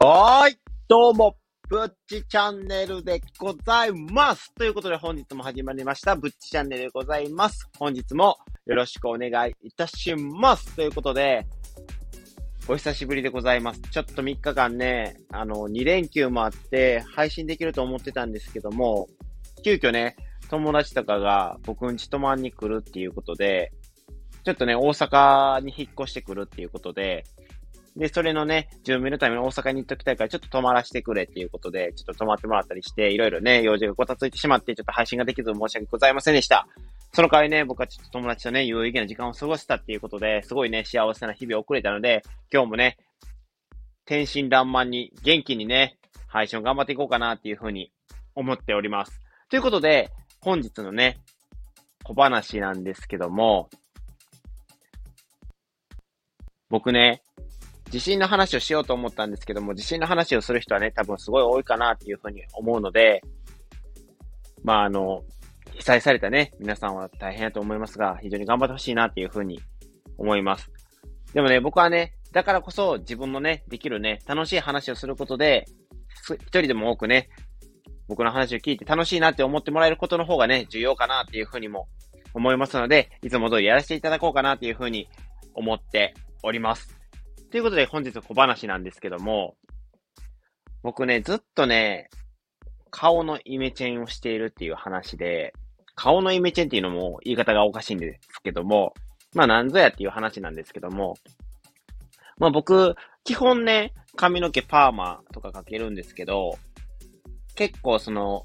はーい。どうも、ぶっちチャンネルでございます。ということで本日も始まりました、ぶっちチャンネルでございます。本日もよろしくお願いいたします。ということで、お久しぶりでございます。ちょっと3日間ね、あの、2連休もあって、配信できると思ってたんですけども、急遽ね、友達とかが僕ん家泊まんに来るっていうことで、ちょっとね、大阪に引っ越してくるっていうことで、で、それのね、準備のために大阪に行っときたいから、ちょっと泊まらせてくれっていうことで、ちょっと泊まってもらったりして、いろいろね、用事がごたついてしまって、ちょっと配信ができず申し訳ございませんでした。その代わりね、僕はちょっと友達とね、有意義な時間を過ごしたっていうことで、すごいね、幸せな日々を送れたので、今日もね、天真爛漫に、元気にね、配信を頑張っていこうかなっていうふうに思っております。ということで、本日のね、小話なんですけども、僕ね、地震の話をしようと思ったんですけども、地震の話をする人はね、多分すごい多いかなっていうふうに思うので、まああの、被災されたね、皆さんは大変だと思いますが、非常に頑張ってほしいなっていうふうに思います。でもね、僕はね、だからこそ自分のね、できるね、楽しい話をすることで、一人でも多くね、僕の話を聞いて楽しいなって思ってもらえることの方がね、重要かなっていうふうにも思いますので、いつも通りやらせていただこうかなっていうふうに思っております。ということで本日小話なんですけども、僕ね、ずっとね、顔のイメチェンをしているっていう話で、顔のイメチェンっていうのも言い方がおかしいんですけども、まあなんぞやっていう話なんですけども、まあ僕、基本ね、髪の毛パーマとかかけるんですけど、結構その、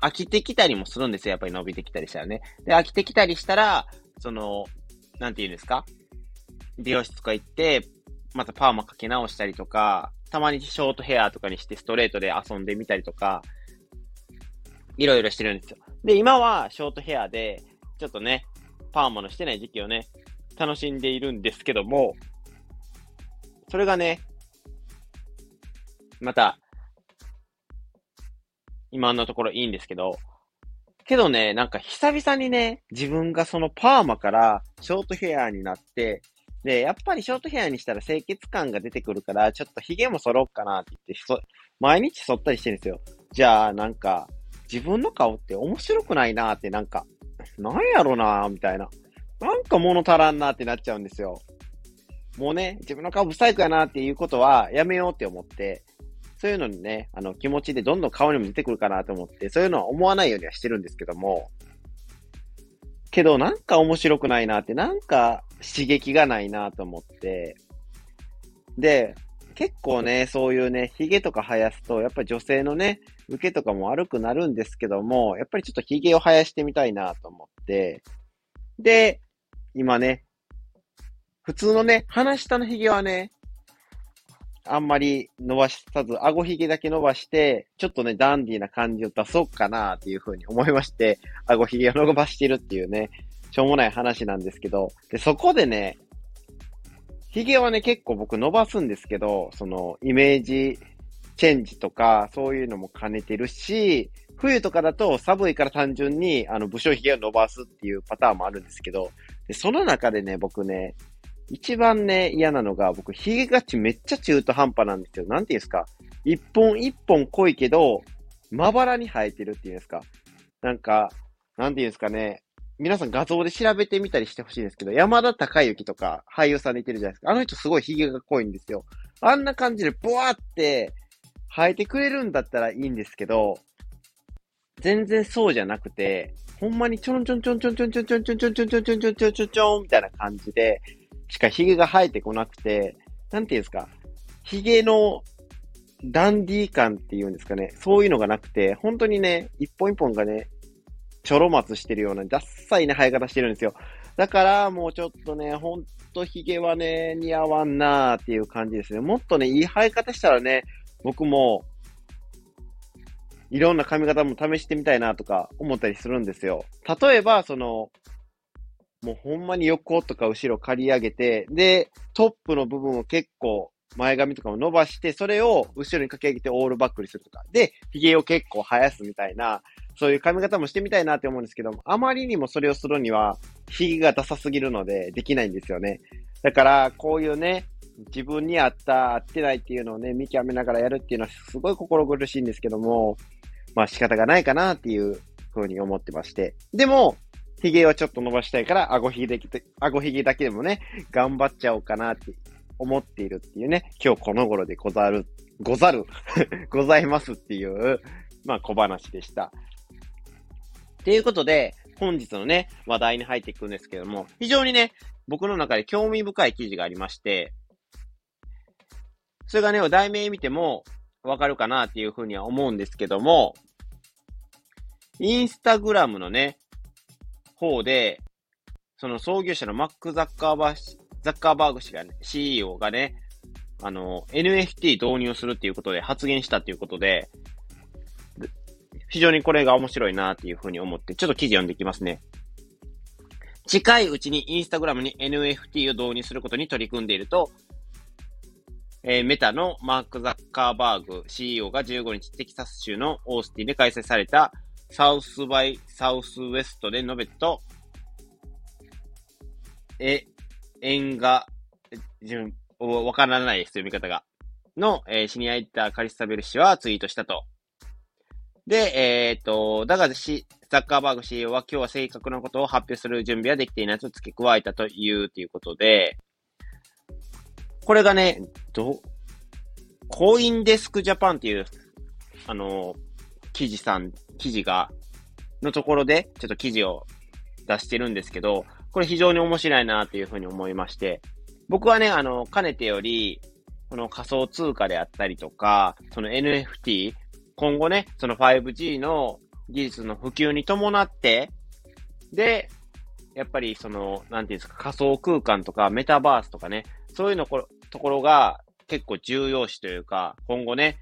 飽きてきたりもするんですよ。やっぱり伸びてきたりしたらね。で、飽きてきたりしたら、その、なんて言うんですか？美容室とか行って、またパーマかけ直したりとか、たまにショートヘアとかにしてストレートで遊んでみたりとか、いろいろしてるんですよ。で、今はショートヘアで、ちょっとね、パーマのしてない時期をね、楽しんでいるんですけども、それがね、また、今のところいいんですけど、けどね、なんか久々にね、自分がそのパーマからショートヘアになって、で、やっぱりショートヘアにしたら清潔感が出てくるから、ちょっと髭も剃ろうかなって言って、そ毎日剃ったりしてるんですよ。じゃあ、なんか、自分の顔って面白くないなって、なんか、なんやろなみたいな。なんか物足らんなってなっちゃうんですよ。もうね、自分の顔不細工やなっていうことはやめようって思って、そういうのにね、あの気持ちでどんどん顔にも出てくるかなと思って、そういうのは思わないようにはしてるんですけども、けどなんか面白くないなって、なんか刺激がないなと思って、で、結構ね、そういうね、髭とか生やすと、やっぱり女性のね、受けとかも悪くなるんですけども、やっぱりちょっと髭を生やしてみたいなと思って、で、今ね、普通のね、鼻下の髭はね、あんまり伸ばさず、顎髭だけ伸ばして、ちょっとね、ダンディーな感じを出そうかなっていうふうに思いまして、顎髭を伸ばしてるっていうね、しょうもない話なんですけど、で、そこでね、髭はね、結構僕伸ばすんですけど、その、イメージチェンジとか、そういうのも兼ねてるし、冬とかだと寒いから単純に、あの、武将髭を伸ばすっていうパターンもあるんですけど、で、その中でね、僕ね、一番ね、嫌なのが、僕、髭がちめっちゃ中途半端なんですよ。なんていうんですか。一本一本濃いけど、まばらに生えてるっていうんですか。なんか、なんていうんですかね。皆さん画像で調べてみたりしてほしいんですけど、山田孝之とか俳優さんでいてるじゃないですか。あの人すごい髭が濃いんですよ。あんな感じでブワーって生えてくれるんだったらいいんですけど、全然そうじゃなくて、ほんまにちょんちょんちょんちょんちょんちょんちょんちょんちょんちょんちょんちょんちょんちょんちょんちょんみたいな感じで、しか髭が生えてこなくて、なんていうんですか、髭のダンディー感っていうんですかね、そういうのがなくて、本当にね、一本一本がね、ちょろ松してるような、ダッサいね、生え方してるんですよ。だから、もうちょっとね、ほんと髭はね、似合わんなーっていう感じですね。もっとね、いい生え方したらね、僕も、いろんな髪型も試してみたいなとか思ったりするんですよ。例えば、その、もうほんまに横とか後ろ刈り上げて、で、トップの部分を結構前髪とかも伸ばして、それを後ろにかけ上げてオールバックにするとか。で、髭を結構生やすみたいな、そういう髪型もしてみたいなって思うんですけど、あまりにもそれをするには、髭がダサすぎるのでできないんですよね。だから、こういうね、自分に合った、合ってないっていうのをね、見極めながらやるっていうのはすごい心苦しいんですけども、まあ仕方がないかなっていうふうに思ってまして。でも、髭をちょっと伸ばしたいから、顎ひげだけ、顎ひげだけでもね、頑張っちゃおうかなって思っているっていうね、今日この頃でござる、ござるございますっていう、まあ小話でした。ということで、本日のね、話題に入っていくんですけども、非常にね、僕の中で興味深い記事がありまして、それがね、題名見てもわかるかなっていうふうには思うんですけども、インスタグラムのね、方で、その創業者のマック・ザッカーバー、ザッカーバーグ氏がね、CEO がね、あの、NFT 導入するっていうことで発言したっていうことで、非常にこれが面白いなっていうふうに思って、ちょっと記事読んでいきますね。近いうちにインスタグラムに NFT を導入することに取り組んでいると、えー、メタのマーク・ザッカーバーグ CEO が15日テキサス州のオースティンで開催されたサウスバイ・サウスウェストで述べと、え、縁が、自分、わからないです、読み方が。の、えー、シニアエディターカリスタベル氏はツイートしたと。で、えー、っと、だがし、ザッカーバーグ CEO は今日は正確なことを発表する準備はできていないと付け加えたというということで、これがね、ど、コインデスクジャパンっていう、あの、記事さん、記事が、のところで、ちょっと記事を出してるんですけど、これ非常に面白いなというふうに思いまして、僕はね、あの、かねてより、この仮想通貨であったりとか、その NFT、今後ね、その 5G の技術の普及に伴って、で、やっぱりその、なんていうんですか、仮想空間とかメタバースとかね、そういうのところが結構重要視というか、今後ね、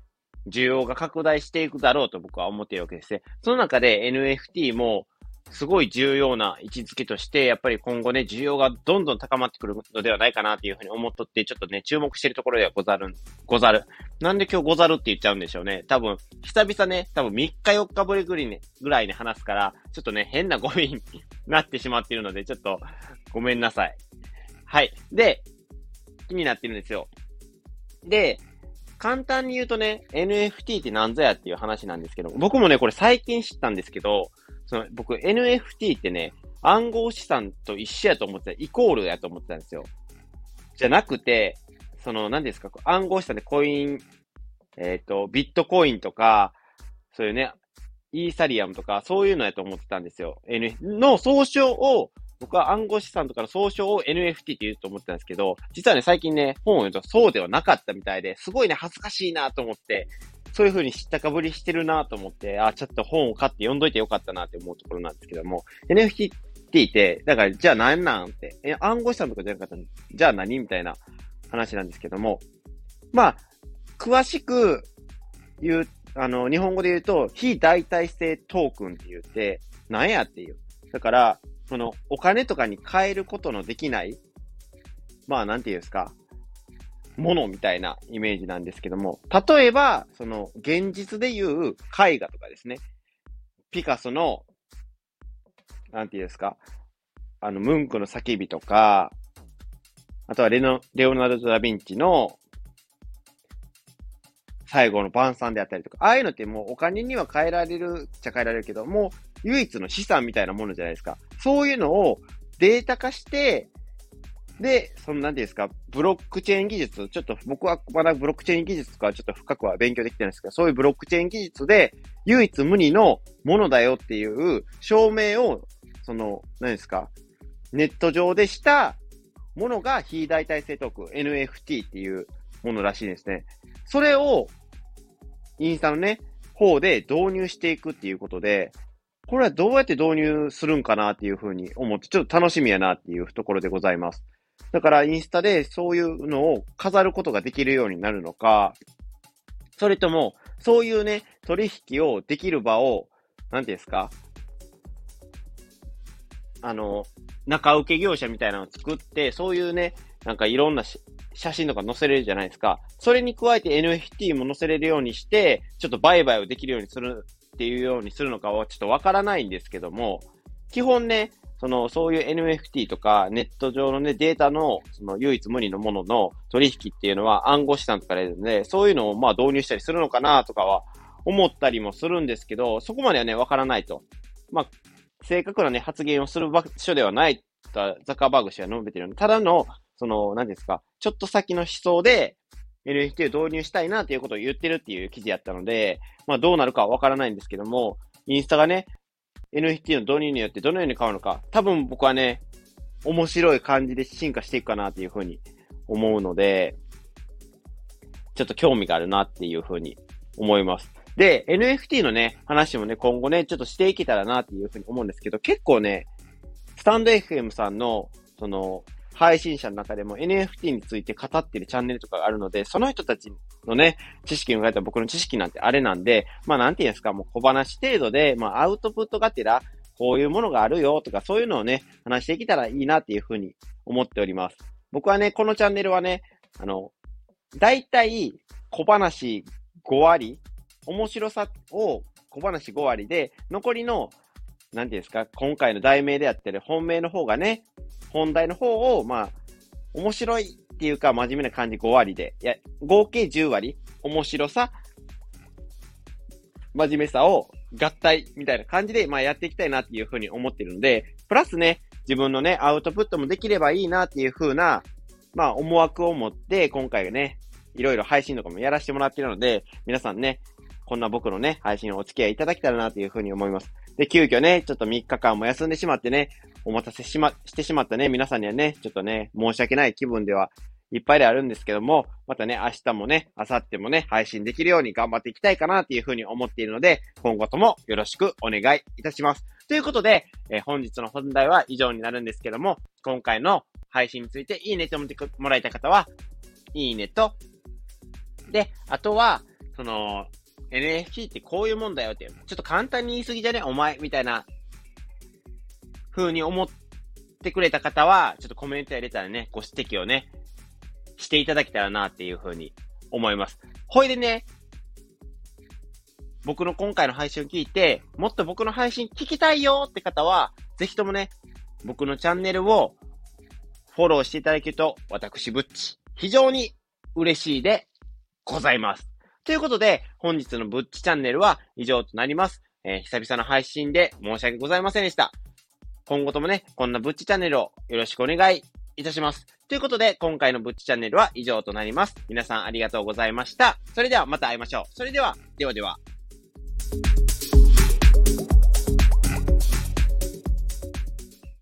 需要が拡大していくだろうと僕は思っているわけですね。その中で NFT もすごい重要な位置づけとして、やっぱり今後ね、需要がどんどん高まってくるのではないかなというふうに思っとって、ちょっとね、注目しているところではござる、ござる。なんで今日ござるって言っちゃうんでしょうね。多分、久々ね、多分3日4日ぶりぐらいね、ぐらいに話すから、ちょっとね、変なゴミになってしまっているので、ちょっとごめんなさい。はい。で、気になってるんですよ。で、簡単に言うとね、NFT って何ぞやっていう話なんですけど、僕もね、これ最近知ったんですけど、その僕 NFT ってね、暗号資産と一緒やと思ってた、イコールやと思ってたんですよ。じゃなくて、その、何ですか、暗号資産でコイン、えっ、ー、と、ビットコインとか、そういうね、イーサリアムとか、そういうのやと思ってたんですよ。N、の総称を僕は暗号資産とかの総称を NFT って言うと思ってたんですけど、実はね、最近ね、本を読むとそうではなかったみたいで、すごいね、恥ずかしいなと思って、そういう風に知ったかぶりしてるなと思って、あ、ちょっと本を買って読んどいてよかったなって思うところなんですけども、NFT って、だから、じゃあ何なんって、え、暗号資産とかじゃなかったじゃあ何？みたいな話なんですけども、まあ、詳しく言う、あの、日本語で言うと、非代替性トークンって言って、何やっていう。だから、その、お金とかに変えることのできない、まあ、なんて言うんですか、ものみたいなイメージなんですけども、例えば、その、現実で言う絵画とかですね。ピカソの、なんて言うんですか、あの、ムンクの叫びとか、あとはレノ、レオナルド・ダ・ヴィンチの最後の晩餐であったりとか、ああいうのってもうお金には変えられるっちゃ変えられるけど、もう唯一の資産みたいなものじゃないですか。そういうのをデータ化して、で、そのなんていうんですか、ブロックチェーン技術、ちょっと僕はまだブロックチェーン技術とかちょっと深くは勉強できてないんですけど、そういうブロックチェーン技術で唯一無二のものだよっていう証明を、その、何ですか、ネット上でしたものが非代替性トーク、NFT っていうものらしいですね。それをインスタのね、方で導入していくっていうことで、これはどうやって導入するんかなっていうふうに思って、ちょっと楽しみやなっていうところでございます。だからインスタでそういうのを飾ることができるようになるのか、それとも、そういうね、取引をできる場を、なんていうんですか、あの、中請け業者みたいなのを作って、そういうね、なんかいろんな写真とか載せれるじゃないですか。それに加えて NFT も載せれるようにして、ちょっと売買をできるようにするっていうようにするのかはちょっとわからないんですけども、基本ね、その、そういう NFT とか、ネット上のね、データの、その、唯一無二のものの取引っていうのは暗号資産とかでね、そういうのをまあ導入したりするのかなとかは思ったりもするんですけど、そこまではね、わからないと。まあ、正確なね、発言をする場所ではないと、ザカーバーグ氏は述べてるの、ただの、その、何ですか、ちょっと先の思想で、NFT を導入したいなということを言ってるっていう記事やったので、まあどうなるかはわからないんですけども、インスタがね、NFT の導入によってどのように変わるのか、多分僕はね、面白い感じで進化していくかなっていうふうに思うので、ちょっと興味があるなっていうふうに思います。で、NFT のね、話もね、今後ね、ちょっとしていけたらなっていうふうに思うんですけど、結構ね、スタンド FM さんの、その、配信者の中でも NFT について語ってるチャンネルとかがあるので、その人たちのね、知識に加えた僕の知識なんてあれなんで、まあなんて言うんですか、もう小話程度で、まあアウトプットがてら、こういうものがあるよとか、そういうのをね、話していけたらいいなっていうふうに思っております。僕はね、このチャンネルはね、あの、大体小話5割、面白さを小話5割で、残りの、なんていうんですか、今回の題名であってる本命の方がね、本題の方を、まあ、面白いっていうか、真面目な感じ5割で、いや、合計10割、面白さ、真面目さを合体みたいな感じで、まあやっていきたいなっていうふうに思ってるので、プラスね、自分のね、アウトプットもできればいいなっていうふうな、まあ思惑を持って、今回ね、いろいろ配信とかもやらせてもらってるので、皆さんね、こんな僕のね、配信をお付き合いいただけたらなというふうに思います。で、急遽ね、ちょっと3日間も休んでしまってね、お待たせしま、してしまったね、皆さんにはね、ちょっとね、申し訳ない気分ではいっぱいであるんですけども、またね、明日もね、明後日もね、配信できるように頑張っていきたいかなっていうふうに思っているので、今後ともよろしくお願いいたします。ということで、えー、本日の本題は以上になるんですけども、今回の配信についていいねと思ってもらえた方は、いいねと、で、あとは、その、NFT ってこういうもんだよって、ちょっと簡単に言い過ぎじゃね？お前、みたいな風に思ってくれた方は、ちょっとコメントやれたらね、ご指摘をね、していただけたらなっていう風に思います。ほいでね、僕の今回の配信を聞いて、もっと僕の配信聞きたいよって方は、ぜひともね、僕のチャンネルをフォローしていただけると、私、ぶっち、非常に嬉しいでございます。ということで、本日のぶっちチャンネルは以上となります。えー、久々の配信で申し訳ございませんでした。今後ともね、こんなぶっちチャンネルをよろしくお願いいたします。ということで、今回のぶっちチャンネルは以上となります。皆さんありがとうございました。それではまた会いましょう。それでは、ではでは。